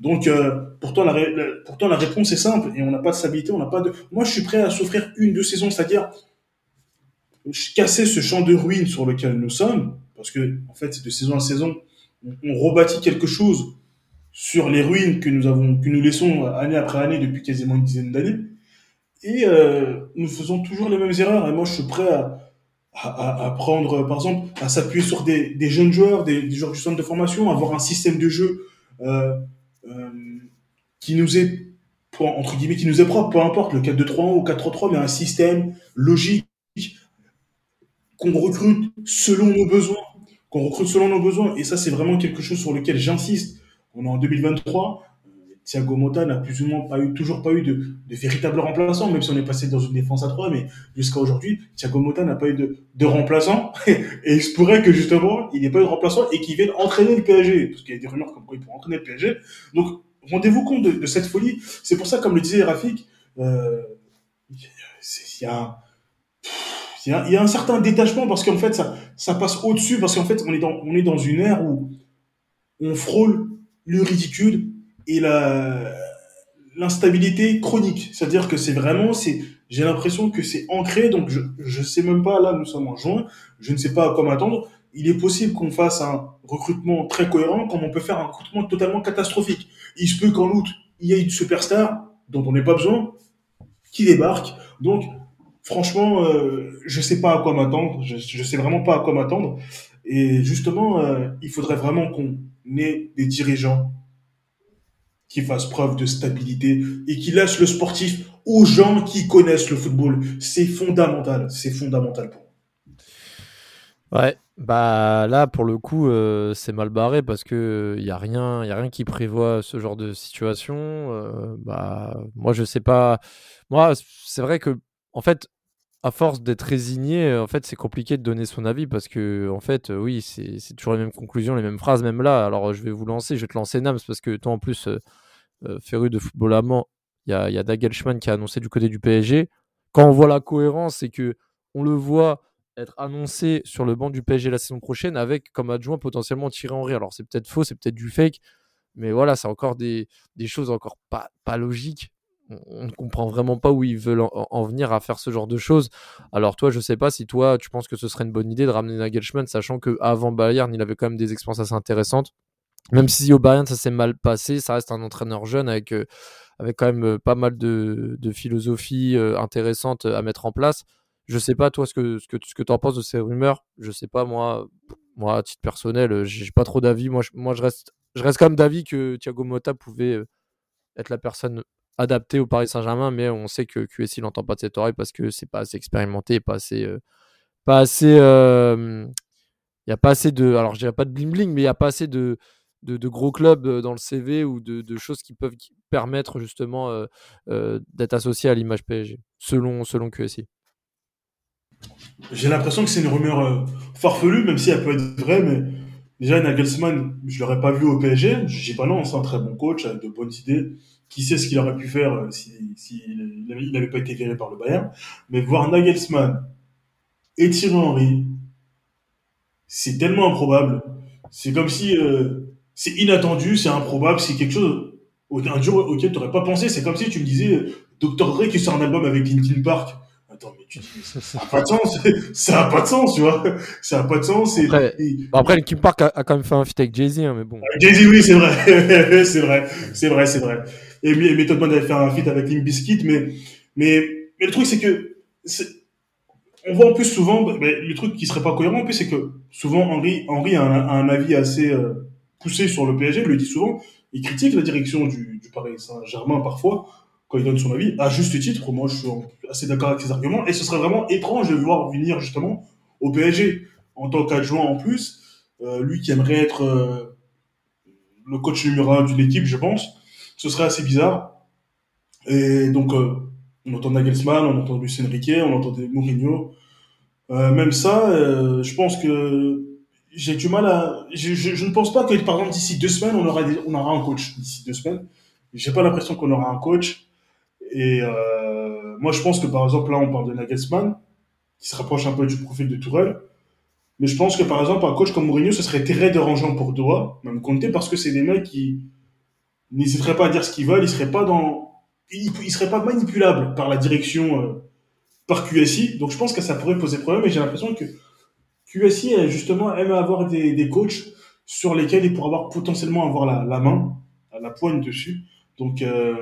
S5: Donc, euh, pourtant, la, pourtant, la réponse est simple et on n'a pas de stabilité, on n'a pas de. Moi, je suis prêt à souffrir une, deux saisons, c'est-à-dire casser ce champ de ruines sur lequel nous sommes, parce que, en fait, de saison en saison, on, rebâtit quelque chose sur les ruines que nous avons, que nous laissons année après année depuis quasiment une dizaine d'années. Et euh, nous faisons toujours les mêmes erreurs. Et moi, je suis prêt à, à, prendre, par exemple, à s'appuyer sur des, des, jeunes joueurs, des, des, joueurs du centre de formation, avoir un système de jeu euh, euh, qui nous est, entre guillemets, qui nous est propre, peu importe, le 4-2-3-1 ou 4-3-3, mais un système logique qu'on recrute selon nos besoins, qu'on recrute selon nos besoins. Et ça, c'est vraiment quelque chose sur lequel j'insiste. On est en 2023. Thiago Motta n'a plus ou moins pas eu, toujours pas eu de, véritable remplaçant, même si on est passé dans une défense à 3, mais jusqu'à aujourd'hui, Thiago Motta n'a pas eu de, remplaçant. et il se pourrait que justement, il n'ait pas eu de remplaçant et qu'il vienne entraîner le PSG. Parce qu'il y a des rumeurs comme quoi il pourrait entraîner le PSG. Donc, rendez-vous compte de, cette folie. C'est pour ça, comme le disait Rafik, euh, a, il y a un certain détachement parce qu'en fait, ça, ça passe au-dessus parce qu'en fait, on est dans, on est dans une ère où on frôle le ridicule et la l'instabilité chronique. C'est-à-dire que c'est vraiment, c'est, j'ai l'impression que c'est ancré, donc je, je sais même pas, là, nous sommes en juin, je ne sais pas à quoi m'attendre. Il est possible qu'on fasse un recrutement très cohérent, comme on peut faire un recrutement totalement catastrophique. Il se peut qu'en août, il y ait une superstar dont on n'ait pas besoin, qui débarque. Donc, franchement, euh, je sais pas à quoi m'attendre. Je, je sais vraiment pas à quoi m'attendre. Et justement, euh, il faudrait vraiment qu'on ait des dirigeants qui fassent preuve de stabilité et qui laissent le sportif aux gens qui connaissent le football. C'est fondamental. C'est fondamental pour
S3: moi. Ouais, bah là pour le coup euh, c'est mal barré parce que il y a rien, y a rien qui prévoit ce genre de situation. Euh, bah moi je sais pas. Moi c'est vrai que en fait à force d'être résigné, en fait, c'est compliqué de donner son avis parce que, en fait, oui, c'est toujours les mêmes conclusions, les mêmes phrases, même là. Alors, je vais vous lancer, je vais te lancer Nams parce que toi, en plus, euh, euh, féru de football allemand, il y a, y a qui a annoncé du côté du PSG. Quand on voit la cohérence, c'est que on le voit être annoncé sur le banc du PSG la saison prochaine avec comme adjoint potentiellement Thierry Henry. Alors, c'est peut-être faux, c'est peut-être du fake, mais voilà, c'est encore des, choses encore pas logiques on ne comprend vraiment pas où ils veulent en, en, venir à faire ce genre de choses. Alors toi, je sais pas si toi, tu penses que ce serait une bonne idée de ramener Nagelsmann, sachant que avant Bayern, il avait quand même des expériences assez intéressantes. Même si au Bayern ça s'est mal passé, ça reste un entraîneur jeune avec euh, avec quand même euh, pas mal de, de philosophie euh, intéressante à mettre en place. Je sais pas toi ce que ce que ce que penses de ces rumeurs. Je sais pas moi moi à titre personnel, j'ai pas trop d'avis. Moi je, moi je reste je reste quand même d'avis que Thiago Motta pouvait être la personne adapté au Paris Saint-Germain, mais on sait que QSI n'entend pas de cette oreille parce que c'est pas assez expérimenté, pas assez, euh, pas assez, il euh, y a pas assez de, alors je dirais pas de bling bling, mais il y a pas assez de, de, gros clubs euh, dans le CV ou de, choses qui peuvent permettre justement d'être associé à l'image PSG, selon, selon QSI.
S5: J'ai l'impression que c'est une rumeur farfelue, même si elle peut être vraie, mais déjà Nagelsmann, je l'aurais pas vu au PSG. Je dis pas non, c'est un très bon coach avec de bonnes idées qui sait ce qu'il aurait pu faire s'il si, si n'avait pas été viré par le Bayern. Mais voir Nagelsmann et Thierry Henry, c'est tellement improbable. C'est comme si euh, c'est inattendu, c'est improbable, c'est quelque chose un jour auquel tu n'aurais pas pensé. C'est comme si tu me disais Dr. Dre qui sort un album avec Linkin Park. Attends, mais tu dis, ça n'a pas de sens. ça n'a pas de sens, tu vois. Ça n'a pas de sens. Et,
S3: après, et... après, Linkin Park a, a, quand même fait un feat avec Jay-Z, hein, mais bon.
S5: Jay-Z, oui, c'est vrai. c'est vrai. C'est vrai, c'est vrai et Method Man avait fait un feat avec Limp Bizkit, mais, mais, mais le truc, c'est que, on voit en plus souvent, mais le truc qui serait pas cohérent en plus, c'est que souvent Henri, Henri a, un, a un avis assez euh, poussé sur le PSG, il le dit souvent, il critique la direction du, du Paris Saint-Germain parfois, quand il donne son avis, à juste titre, moi je suis assez d'accord avec ses arguments, et ce serait vraiment étrange de le voir venir justement au PSG, en tant qu'adjoint en plus, euh, lui qui aimerait être euh, le coach numéro un d'une équipe, je pense, ce serait assez bizarre. Et donc, euh, on entend Nagelsmann, on entend Lucien Riquet, on entend Mourinho. Même ça, je pense que j'ai du mal à. Je, ne pense pas que, par exemple, d'ici deux semaines, on aura, on aura un coach. D'ici deux semaines, j'ai pas l'impression qu'on aura un coach. Et euh, moi, je pense que, par exemple, là, on parle de Nagelsmann, qui se rapproche un peu du profil de Tourelle. Mais je pense que, par exemple, un coach comme Mourinho, ce serait très dérangeant pour Doha, même compter, parce que c'est des mecs qui n'hésiteraient pas à dire ce qu'ils veulent, ils seraient pas dans. Ils, seraient pas manipulables par la direction, euh, par QSI. Donc, je pense que ça pourrait poser problème. Et j'ai l'impression que QSI, justement, aime avoir des, des coachs sur lesquels il pourra avoir potentiellement avoir la, la main, la poigne dessus. Donc, euh,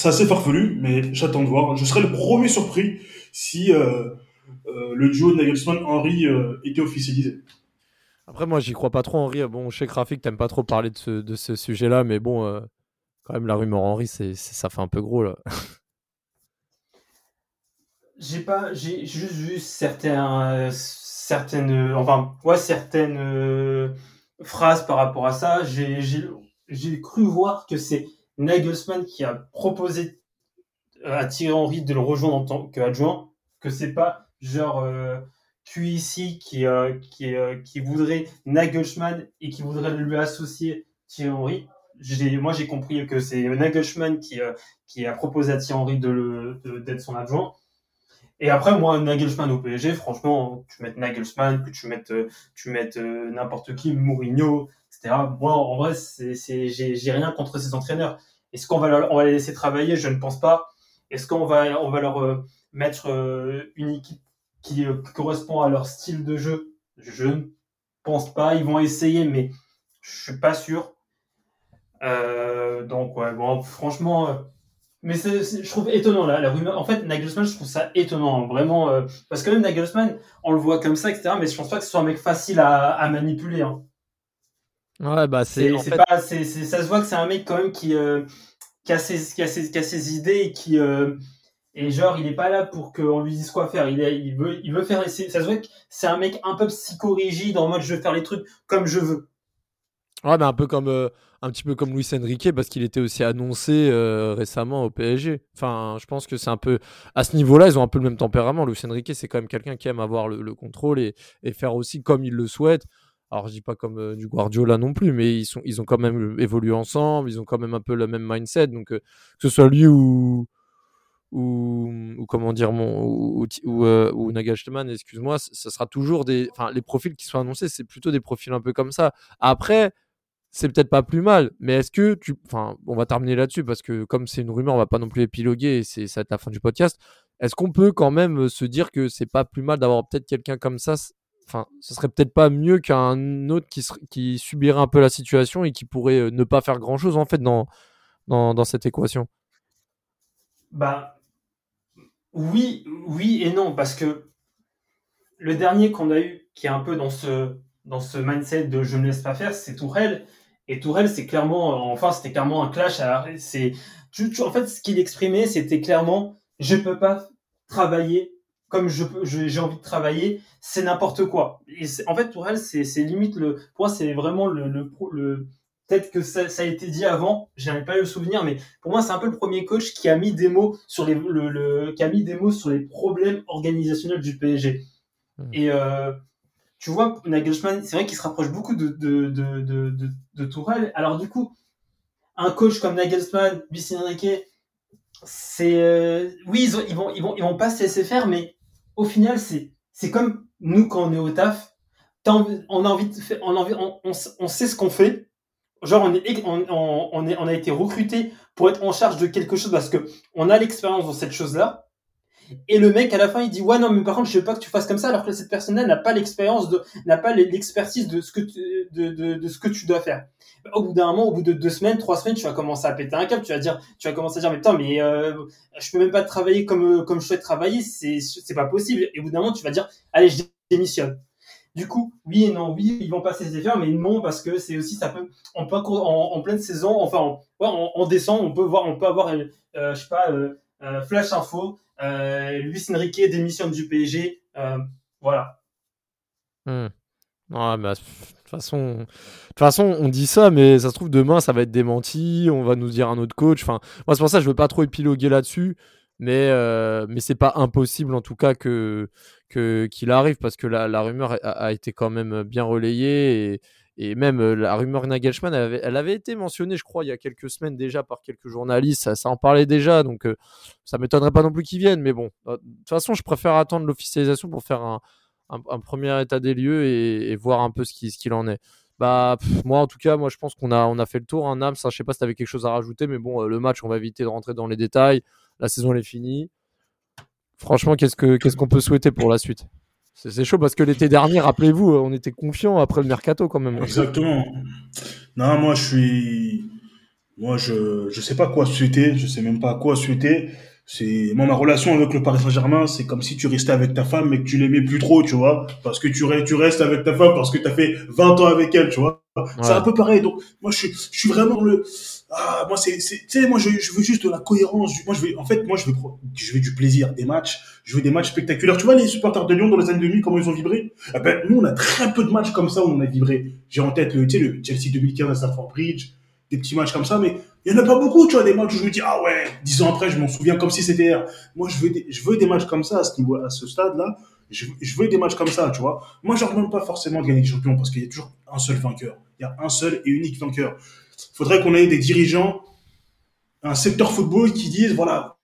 S5: c'est assez farfelu, mais j'attends de voir. Je serais le premier surpris si euh, euh, le duo de Nagelsmann-Henry euh, était officialisé.
S3: Après, moi, j'y crois pas trop, Henry. Bon, je sais que Rafik, t'aimes pas trop parler de ce, de ce sujet-là, mais bon, euh, quand même, la rumeur Henry, c'est, ça fait un peu gros, là.
S4: J'ai pas, j'ai juste vu certains, certaines, enfin, ouais, certaines euh, phrases par rapport à ça. J'ai, j'ai, j'ai cru voir que c'est Nagelsmann qui a proposé à Thierry Henry de le rejoindre en tant qu'adjoint, que c'est pas genre euh, QIC qui, euh, qui, euh, qui voudrait Nagelsmann et qui voudrait lui associer Thierry Henry. Moi, j'ai compris que c'est Nagelsmann qui, euh, qui a proposé à Thierry Henry de, d'être son adjoint. Et après, moi, Nagelsmann au PSG, franchement, tu mets Nagelsmann, que tu mettes, euh, tu mettes euh, n'importe qui, Mourinho, etc. Moi, en vrai, c'est, j'ai, rien contre ces entraîneurs. Est-ce qu'on va, on va les laisser travailler? Je ne pense pas. Est-ce qu'on va, on va leur euh, mettre une équipe qui, correspond à leur style de jeu? Je ne pense pas. Ils vont essayer, mais je suis pas sûr. Donc, ouais, bon, franchement, mais je trouve étonnant là, la rumeur. En fait, Nagelsmann, je trouve ça étonnant, vraiment, euh, parce que même Nagelsmann, on le voit comme ça, etc. Mais je pense pas que ce soit un mec facile à, à manipuler. Hein.
S3: Ouais, bah, c'est. Fait,
S4: pas, ça se voit que c'est un mec quand même qui, euh, qui, a ses, qui, a ses, qui a ses idées et qui, euh, et genre, il est pas là pour qu'on lui dise quoi faire. Il, est, il veut, il veut faire. Ça se voit que c'est un mec un peu psychorigide en mode je veux faire les trucs comme je veux.
S3: Ouais, mais un peu comme un petit peu comme Luis Enrique parce qu'il était aussi annoncé euh, récemment au PSG. Enfin, je pense que c'est un peu à ce niveau-là, ils ont un peu le même tempérament. Luis Enrique, c'est quand même quelqu'un qui aime avoir le, le contrôle et, faire aussi comme il le souhaite. Alors, je dis pas comme euh, du Guardiola non plus, mais ils sont ils ont quand même évolué ensemble, ils ont quand même un peu le même mindset. Donc, euh, que ce soit lui ou ou, ou comment dire mon ou, ou, ou, euh, excuse-moi, ça sera toujours des enfin les profils qui sont annoncés, c'est plutôt des profils un peu comme ça. Après, c'est peut-être pas plus mal, mais est-ce que tu. Enfin, on va terminer là-dessus parce que comme c'est une rumeur, on va pas non plus épiloguer et c'est, ça va être la fin du podcast. Est-ce qu'on peut quand même euh, se dire que c'est pas plus mal d'avoir peut-être quelqu'un comme ça Enfin, ce serait peut-être pas mieux qu'un autre qui, subirait un peu la situation et qui pourrait euh, ne pas faire grand-chose en fait dans, dans, dans cette équation?
S4: Bah, oui, oui et non, parce que le dernier qu'on a eu, qui est un peu dans ce, dans ce mindset de je ne laisse pas faire, c'est Tourelle. Et Tourelle, c'est clairement, enfin, c'était clairement un clash. C'est, en fait, ce qu'il exprimait, c'était clairement, je peux pas travailler comme je j'ai envie de travailler, c'est n'importe quoi. Et en fait, Tourelle, c'est, limite le, pour moi, c'est vraiment le, le, pro- le peut-être que ça, ça a été dit avant, j'en ai pas eu le souvenir, mais pour moi, c'est un peu le premier coach qui a mis des mots sur les, le, le- qui a mis des mots sur les problèmes organisationnels du PSG.
S3: Mhm.
S4: Et euh, tu vois, Nagelsmann, c'est vrai qu'il se rapproche beaucoup de, de, de, Tourelle. Alors du coup, un coach comme Nagelsmann, Luis Enrique, c'est euh, oui, ils, ont- vont ils vont ils vont pas se laisser faire, mais au final, c'est c'est comme nous quand on est au taf, on a envie on a envie, sait ce qu'on fait. Genre on est on, on est on a été recruté pour être en charge de quelque chose parce que on a l'expérience dans cette chose-là. Et le mec à la fin il dit ouais non mais par contre je veux pas que tu fasses comme ça alors que cette personne-là n'a pas l'expérience de n'a pas l'expertise de ce que tu, de, de, ce que tu dois faire. Au bout d'un moment, au bout de deux semaines, trois semaines, tu vas commencer à péter un câble. Tu vas dire, tu vas commencer à dire mais putain mais euh, je peux même pas travailler comme comme je souhaite travailler, c'est c'est pas possible. Et au bout d'un moment, tu vas dire allez je démissionne. Du coup, oui et non, oui, ils vont passer ces faire, mais non parce que c'est aussi ça peut, en, pleine saison, enfin en, en décembre, on peut voir, on peut avoir, euh, je sais pas, euh, euh, flash info, euh, Luis Enrique démissionne du PSG, euh, voilà.
S3: Hmm. Bah, de façon, façon, on dit ça, mais ça se trouve demain, ça va être démenti. On va nous dire un autre coach. Enfin, moi, c'est pour ça que je veux pas trop épiloguer là-dessus. mais euh, mais c'est pas impossible en tout cas que que qu'il arrive parce que la, rumeur a, été quand même bien relayée et même euh, la rumeur Nagelsmann, elle avait, été mentionnée, je crois, il y a quelques semaines déjà par quelques journalistes. Ça, en parlait déjà, donc euh, ça m'étonnerait pas non plus qu'ils viennent. Mais bon, de toute façon, je préfère attendre l'officialisation pour faire un, un, un, premier état des lieux et, voir un peu ce qu'il en est. Bah, moi, en tout cas, moi, je pense qu'on a, fait le tour. Hein, Nams, je sais pas si tu avais quelque chose à rajouter, mais bon, euh, le match, on va éviter de rentrer dans les détails. La saison, elle est finie. Franchement, qu'est-ce qu'on qu qu'on peut souhaiter pour la suite? C'est chaud parce que l'été dernier, rappelez-vous, on était confiant après le mercato quand même.
S5: Exactement. Non, moi je suis, moi je je sais pas quoi souhaiter, je sais même pas quoi souhaiter. C'est moi ma relation avec le Paris Saint-Germain, c'est comme si tu restais avec ta femme mais que tu l'aimais plus trop, tu vois, parce que tu restes tu restes avec ta femme parce que tu as fait 20 ans avec elle, tu vois. Ouais. C'est un peu pareil. Donc moi je suis je suis vraiment le ah moi c'est tu sais moi je, je veux juste de la cohérence moi je veux en fait moi je veux je veux du plaisir des matchs je veux des matchs spectaculaires tu vois les supporters de Lyon dans les années 2000 comment ils ont vibré? Eh ben nous on a très peu de matchs comme ça où on a vibré j'ai en tête le tu sais le Chelsea 2015 à Stamford Bridge des petits matchs comme ça mais il y en a pas beaucoup tu vois des matchs où je me dis ah ouais dix ans après je m'en souviens comme si c'était hier. Moi je veux des, je veux des matchs comme ça à ce ce stade là je, veux des matchs comme ça tu vois. Moi je leur demande pas forcément de gagner des champions parce qu'il y a toujours un seul vainqueur. Il y a un seul et unique vainqueur. Faudrait qu'on ait des dirigeants, un secteur football qui disent, voilà,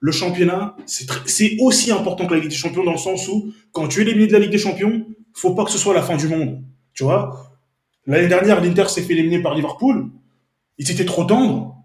S5: le championnat, c'est aussi important que la Ligue des Champions dans le sens où, quand tu es éliminé de la Ligue des Champions, faut pas que ce soit la fin du monde. Tu vois. L'année dernière, l'Inter s'est fait éliminer par Liverpool. Ils étaient trop tendres.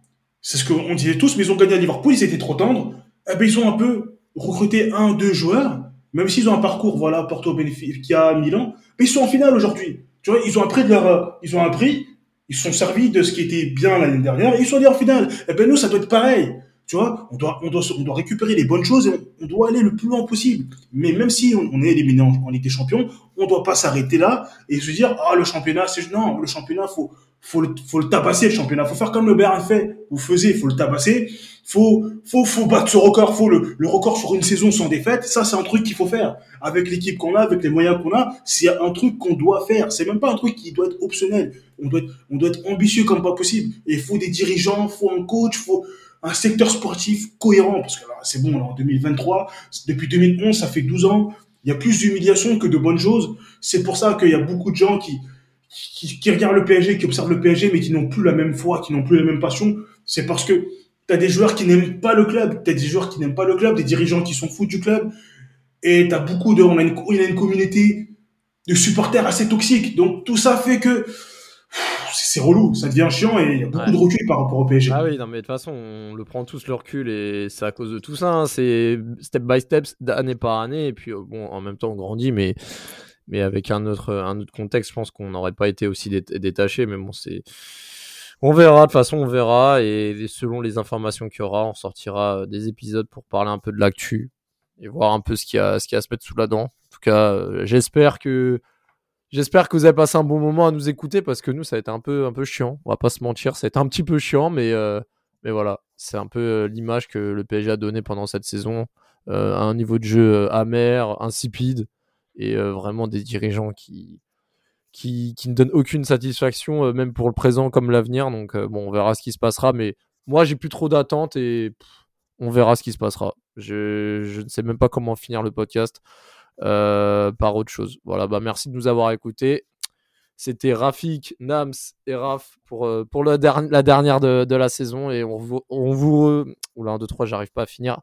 S5: C'est ce qu'on disait tous, mais ils ont gagné à Liverpool, ils étaient trop tendres. Eh ben, ils ont un peu recruté un, deux joueurs, même s'ils ont un parcours, voilà, Porto, Benfica, Milan, mais ils sont en finale aujourd'hui. Tu vois, ils ont appris de leur, ils ont appris ils sont servis de ce qui était bien l'année dernière et ils sont allés en finale. Eh ben nous, ça doit être pareil. On doit, on doit, on doit récupérer les bonnes choses et on, doit aller le plus loin possible. Mais même si on, est éliminé en, en, Ligue des Champions, on doit pas s'arrêter là et se dire ah le championnat c'est non le championnat faut faut le, faut le tabasser le championnat. Faut faire comme le Bayern fait. Vous faisiez faut le tabasser. Faut faut faut battre ce record. Faut le, record sur une saison sans défaite. Ça c'est un truc qu'il faut faire. Avec l'équipe qu'on a avec les moyens qu'on a c'est un truc qu'on doit faire. C'est même pas un truc qui doit être optionnel. On doit être, on doit être ambitieux comme pas possible. Il faut des dirigeants faut un coach faut un secteur sportif cohérent parce que c'est bon en 2023 depuis 2011 ça fait 12 ans il y a plus d'humiliation que de bonnes choses. C'est pour ça qu'il y a beaucoup de gens qui, qui, regardent le PSG, qui observent le PSG, mais qui n'ont plus la même foi, qui n'ont plus la même passion. C'est parce que tu as des joueurs qui n'aiment pas le club, tu as des joueurs qui n'aiment pas le club, des dirigeants qui sont fous du club, et tu as beaucoup de... On a, une, on a une communauté de supporters assez toxique. Donc tout ça fait que c'est relou, ça devient chiant et il y a beaucoup ouais. de recul par rapport au PSG.
S3: Ah oui, non, mais de toute façon, on le prend tous le recul et c'est à cause de tout ça. Hein. C'est step by step, année par année. Et puis, bon, en même temps, on grandit, mais, mais avec un autre, un autre contexte, je pense qu'on n'aurait pas été aussi dé détaché. Mais bon, c'est. On verra, de toute façon, on verra. Et selon les informations qu'il y aura, on sortira des épisodes pour parler un peu de l'actu et voir un peu ce qu'il y, a, ce qu'il y a à se mettre sous la dent. En tout cas, euh, j'espère que J'espère que vous avez passé un bon moment à nous écouter parce que nous, ça a été un peu, un peu chiant. On va pas se mentir, ça a été un petit peu chiant, mais, euh, mais voilà, c'est un peu euh, l'image que le PSG a donné pendant cette saison. Euh, un niveau de jeu amer, insipide et vraiment des dirigeants qui, qui, qui ne donnent aucune satisfaction, même pour le présent comme l'avenir. Donc bon, on verra ce qui se passera, mais moi, j'ai plus trop d'attentes et on verra ce qui se passera. Je, je ne sais même pas comment finir le podcast par autre chose. Voilà, bah merci de nous avoir écoutés. C'était Rafik, Nams et Raf pour, euh, pour la, der la dernière de, la saison. Et on vous. On Oula, 1, 2, 3, j'arrive pas à finir.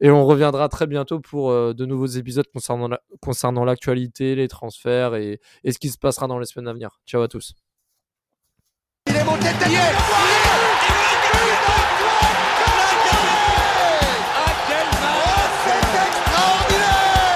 S3: Et on reviendra très bientôt pour euh, de nouveaux épisodes concernant concernant l'actualité, les transferts et, et ce qui se passera dans les semaines à venir. Ciao à tous. Il est monté